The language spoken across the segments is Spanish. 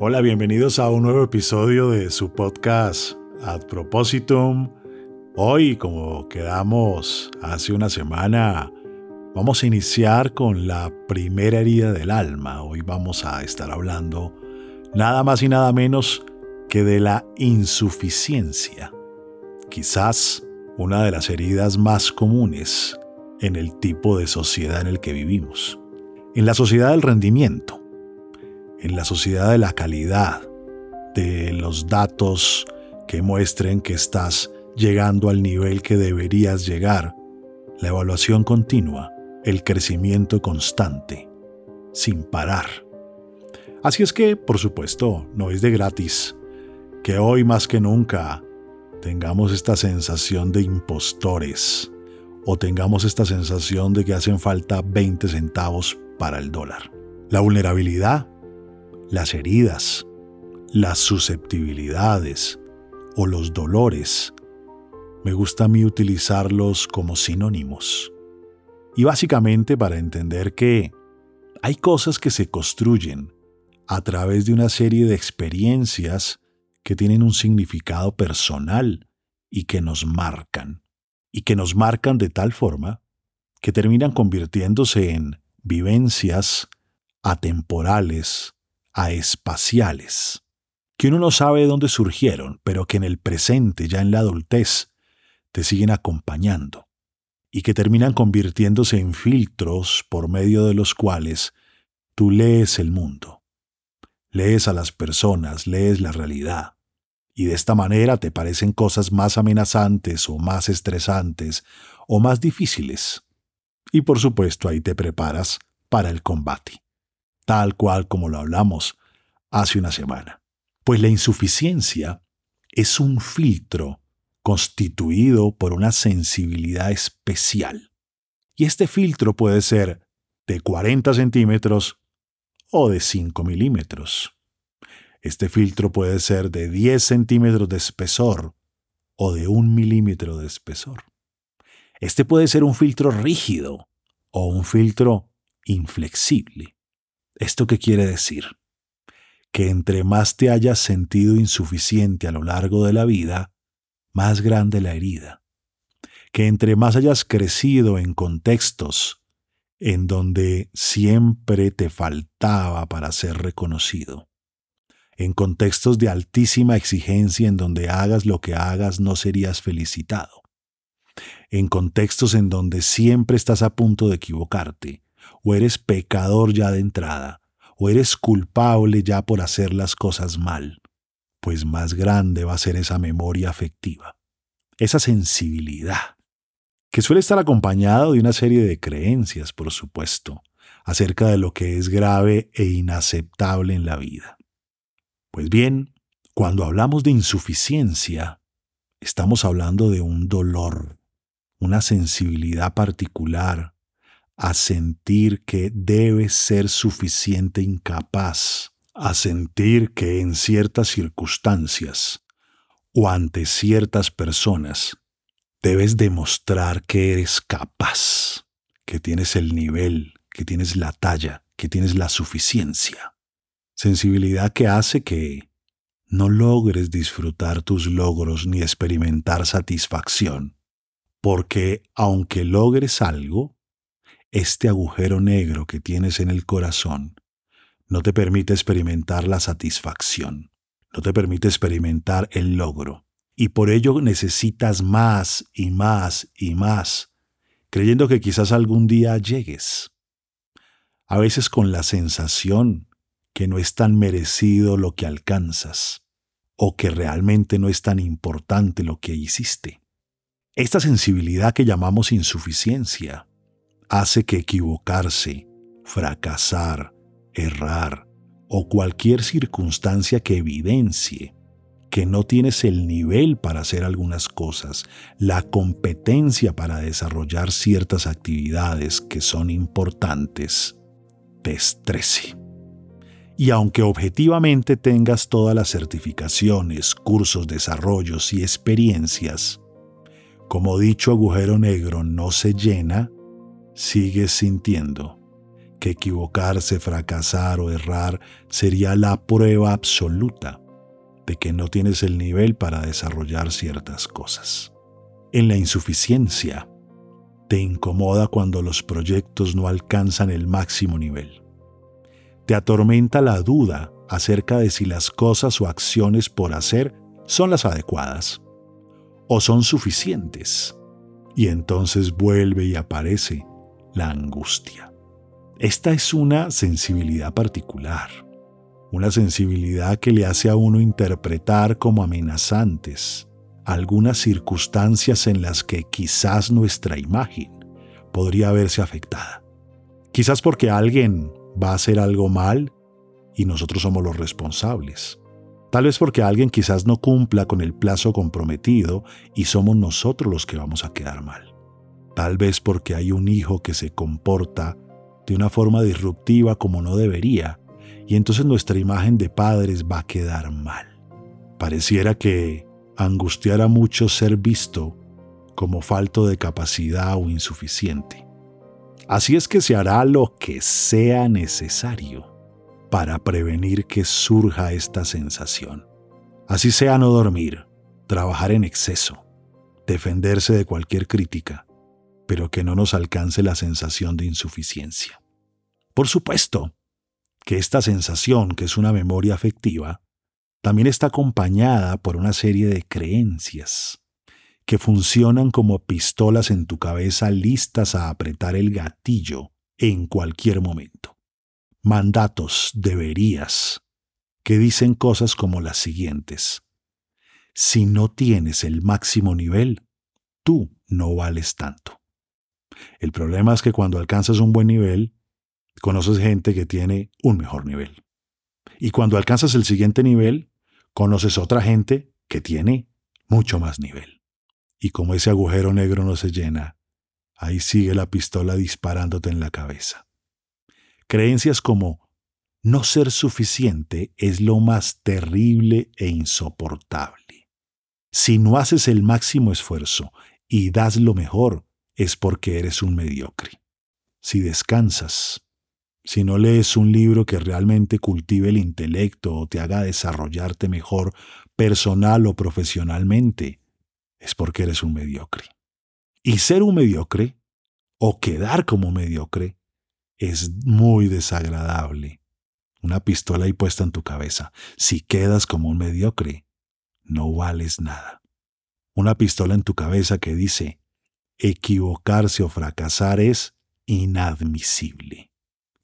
Hola, bienvenidos a un nuevo episodio de su podcast Ad Propositum. Hoy, como quedamos hace una semana, vamos a iniciar con la primera herida del alma. Hoy vamos a estar hablando nada más y nada menos que de la insuficiencia. Quizás una de las heridas más comunes en el tipo de sociedad en el que vivimos. En la sociedad del rendimiento en la sociedad de la calidad, de los datos que muestren que estás llegando al nivel que deberías llegar, la evaluación continua, el crecimiento constante, sin parar. Así es que, por supuesto, no es de gratis que hoy más que nunca tengamos esta sensación de impostores o tengamos esta sensación de que hacen falta 20 centavos para el dólar. La vulnerabilidad las heridas, las susceptibilidades o los dolores. Me gusta a mí utilizarlos como sinónimos. Y básicamente para entender que hay cosas que se construyen a través de una serie de experiencias que tienen un significado personal y que nos marcan. Y que nos marcan de tal forma que terminan convirtiéndose en vivencias atemporales a espaciales, que uno no sabe de dónde surgieron, pero que en el presente, ya en la adultez, te siguen acompañando, y que terminan convirtiéndose en filtros por medio de los cuales tú lees el mundo, lees a las personas, lees la realidad, y de esta manera te parecen cosas más amenazantes o más estresantes o más difíciles. Y por supuesto ahí te preparas para el combate tal cual como lo hablamos hace una semana. Pues la insuficiencia es un filtro constituido por una sensibilidad especial. Y este filtro puede ser de 40 centímetros o de 5 milímetros. Este filtro puede ser de 10 centímetros de espesor o de 1 milímetro de espesor. Este puede ser un filtro rígido o un filtro inflexible. ¿Esto qué quiere decir? Que entre más te hayas sentido insuficiente a lo largo de la vida, más grande la herida. Que entre más hayas crecido en contextos en donde siempre te faltaba para ser reconocido. En contextos de altísima exigencia en donde hagas lo que hagas no serías felicitado. En contextos en donde siempre estás a punto de equivocarte o eres pecador ya de entrada, o eres culpable ya por hacer las cosas mal, pues más grande va a ser esa memoria afectiva, esa sensibilidad, que suele estar acompañado de una serie de creencias, por supuesto, acerca de lo que es grave e inaceptable en la vida. Pues bien, cuando hablamos de insuficiencia, estamos hablando de un dolor, una sensibilidad particular, a sentir que debe ser suficiente incapaz, a sentir que en ciertas circunstancias o ante ciertas personas debes demostrar que eres capaz, que tienes el nivel, que tienes la talla, que tienes la suficiencia. Sensibilidad que hace que no logres disfrutar tus logros ni experimentar satisfacción, porque aunque logres algo, este agujero negro que tienes en el corazón no te permite experimentar la satisfacción, no te permite experimentar el logro. Y por ello necesitas más y más y más, creyendo que quizás algún día llegues. A veces con la sensación que no es tan merecido lo que alcanzas, o que realmente no es tan importante lo que hiciste. Esta sensibilidad que llamamos insuficiencia hace que equivocarse, fracasar, errar o cualquier circunstancia que evidencie que no tienes el nivel para hacer algunas cosas, la competencia para desarrollar ciertas actividades que son importantes, te estrese. Y aunque objetivamente tengas todas las certificaciones, cursos, desarrollos y experiencias, como dicho agujero negro no se llena, sigues sintiendo que equivocarse, fracasar o errar sería la prueba absoluta de que no tienes el nivel para desarrollar ciertas cosas. En la insuficiencia, te incomoda cuando los proyectos no alcanzan el máximo nivel. Te atormenta la duda acerca de si las cosas o acciones por hacer son las adecuadas o son suficientes. Y entonces vuelve y aparece la angustia. Esta es una sensibilidad particular, una sensibilidad que le hace a uno interpretar como amenazantes algunas circunstancias en las que quizás nuestra imagen podría verse afectada. Quizás porque alguien va a hacer algo mal y nosotros somos los responsables. Tal vez porque alguien quizás no cumpla con el plazo comprometido y somos nosotros los que vamos a quedar mal. Tal vez porque hay un hijo que se comporta de una forma disruptiva como no debería y entonces nuestra imagen de padres va a quedar mal. Pareciera que angustiara mucho ser visto como falto de capacidad o insuficiente. Así es que se hará lo que sea necesario para prevenir que surja esta sensación. Así sea no dormir, trabajar en exceso, defenderse de cualquier crítica, pero que no nos alcance la sensación de insuficiencia. Por supuesto que esta sensación, que es una memoria afectiva, también está acompañada por una serie de creencias que funcionan como pistolas en tu cabeza listas a apretar el gatillo en cualquier momento mandatos, deberías, que dicen cosas como las siguientes. Si no tienes el máximo nivel, tú no vales tanto. El problema es que cuando alcanzas un buen nivel, conoces gente que tiene un mejor nivel. Y cuando alcanzas el siguiente nivel, conoces otra gente que tiene mucho más nivel. Y como ese agujero negro no se llena, ahí sigue la pistola disparándote en la cabeza. Creencias como no ser suficiente es lo más terrible e insoportable. Si no haces el máximo esfuerzo y das lo mejor, es porque eres un mediocre. Si descansas, si no lees un libro que realmente cultive el intelecto o te haga desarrollarte mejor personal o profesionalmente, es porque eres un mediocre. Y ser un mediocre, o quedar como mediocre, es muy desagradable. Una pistola ahí puesta en tu cabeza. Si quedas como un mediocre, no vales nada. Una pistola en tu cabeza que dice, equivocarse o fracasar es inadmisible.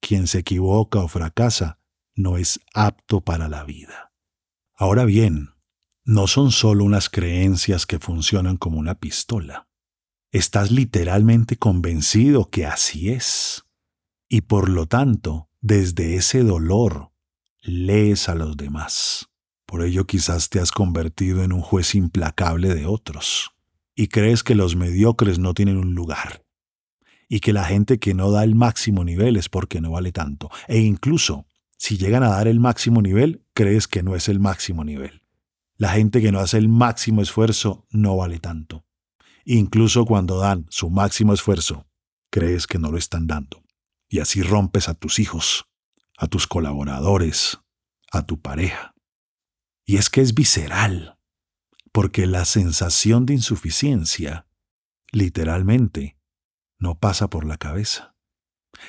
Quien se equivoca o fracasa no es apto para la vida. Ahora bien, no son solo unas creencias que funcionan como una pistola. Estás literalmente convencido que así es y por lo tanto, desde ese dolor, lees a los demás. Por ello quizás te has convertido en un juez implacable de otros y crees que los mediocres no tienen un lugar y que la gente que no da el máximo nivel es porque no vale tanto. E incluso, si llegan a dar el máximo nivel, crees que no es el máximo nivel. La gente que no hace el máximo esfuerzo no vale tanto. Incluso cuando dan su máximo esfuerzo, crees que no lo están dando y así rompes a tus hijos, a tus colaboradores, a tu pareja. Y es que es visceral, porque la sensación de insuficiencia, literalmente, no pasa por la cabeza.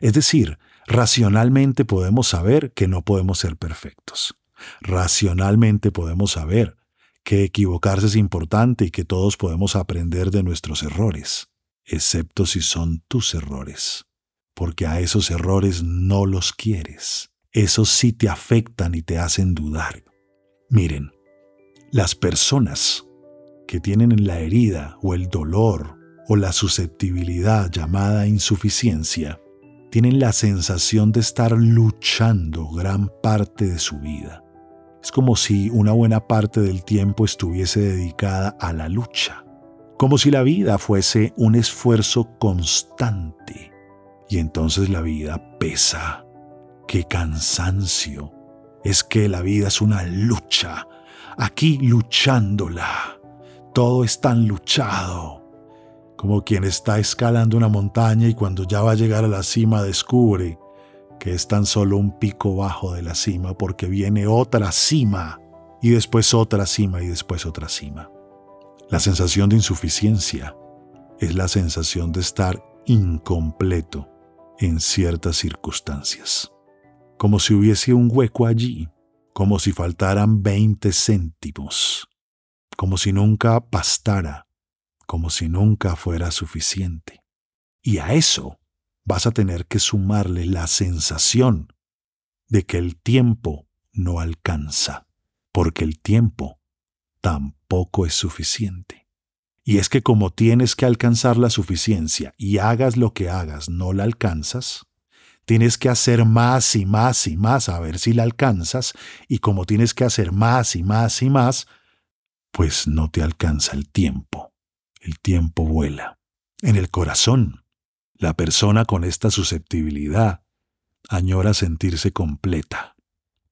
Es decir, racionalmente podemos saber que no podemos ser perfectos. Racionalmente podemos saber que equivocarse es importante y que todos podemos aprender de nuestros errores, excepto si son tus errores porque a esos errores no los quieres. Esos sí te afectan y te hacen dudar. Miren, las personas que tienen en la herida o el dolor o la susceptibilidad llamada insuficiencia, tienen la sensación de estar luchando gran parte de su vida. Es como si una buena parte del tiempo estuviese dedicada a la lucha, como si la vida fuese un esfuerzo constante y entonces la vida pesa. ¡Qué cansancio! Es que la vida es una lucha, aquí luchándola. Todo es tan luchado, como quien está escalando una montaña y cuando ya va a llegar a la cima descubre que es tan solo un pico bajo de la cima porque viene otra cima y después otra cima y después otra cima. La sensación de insuficiencia es la sensación de estar incompleto en ciertas circunstancias, como si hubiese un hueco allí, como si faltaran 20 céntimos, como si nunca bastara, como si nunca fuera suficiente. Y a eso vas a tener que sumarle la sensación de que el tiempo no alcanza, porque el tiempo tampoco es suficiente. Y es que como tienes que alcanzar la suficiencia y hagas lo que hagas, no la alcanzas, tienes que hacer más y más y más a ver si la alcanzas, y como tienes que hacer más y más y más, pues no te alcanza el tiempo. El tiempo vuela. En el corazón, la persona con esta susceptibilidad añora sentirse completa,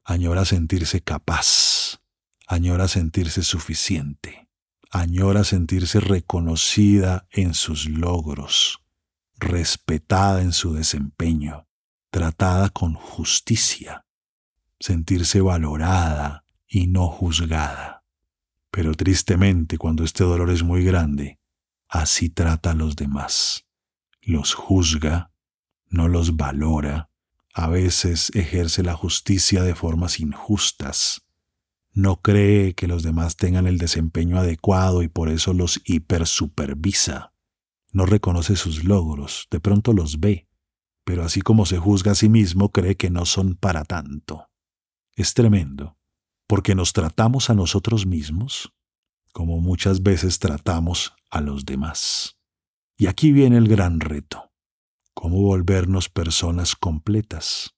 añora sentirse capaz, añora sentirse suficiente añora sentirse reconocida en sus logros, respetada en su desempeño, tratada con justicia, sentirse valorada y no juzgada. Pero tristemente cuando este dolor es muy grande, así trata a los demás. Los juzga, no los valora, a veces ejerce la justicia de formas injustas, no cree que los demás tengan el desempeño adecuado y por eso los hipersupervisa. No reconoce sus logros, de pronto los ve, pero así como se juzga a sí mismo, cree que no son para tanto. Es tremendo, porque nos tratamos a nosotros mismos como muchas veces tratamos a los demás. Y aquí viene el gran reto. ¿Cómo volvernos personas completas?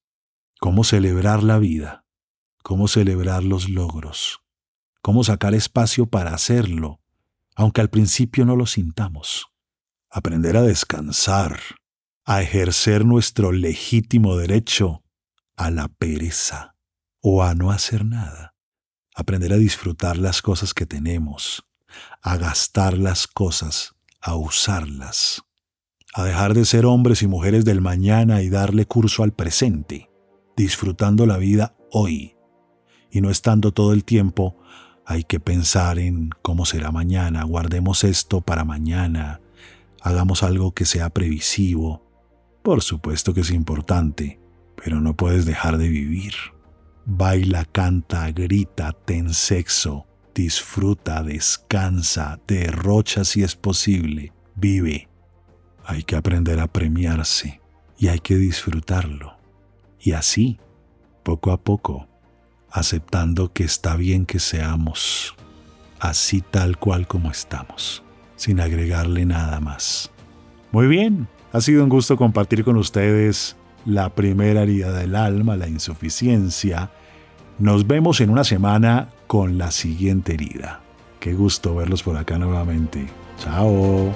¿Cómo celebrar la vida? cómo celebrar los logros, cómo sacar espacio para hacerlo, aunque al principio no lo sintamos. Aprender a descansar, a ejercer nuestro legítimo derecho a la pereza o a no hacer nada. Aprender a disfrutar las cosas que tenemos, a gastar las cosas, a usarlas, a dejar de ser hombres y mujeres del mañana y darle curso al presente, disfrutando la vida hoy y no estando todo el tiempo, hay que pensar en cómo será mañana, guardemos esto para mañana, hagamos algo que sea previsivo. Por supuesto que es importante, pero no puedes dejar de vivir. Baila, canta, grita, ten sexo, disfruta, descansa, derrocha si es posible, vive. Hay que aprender a premiarse y hay que disfrutarlo. Y así, poco a poco, aceptando que está bien que seamos así tal cual como estamos, sin agregarle nada más. Muy bien, ha sido un gusto compartir con ustedes la primera herida del alma, la insuficiencia. Nos vemos en una semana con la siguiente herida. Qué gusto verlos por acá nuevamente. Chao.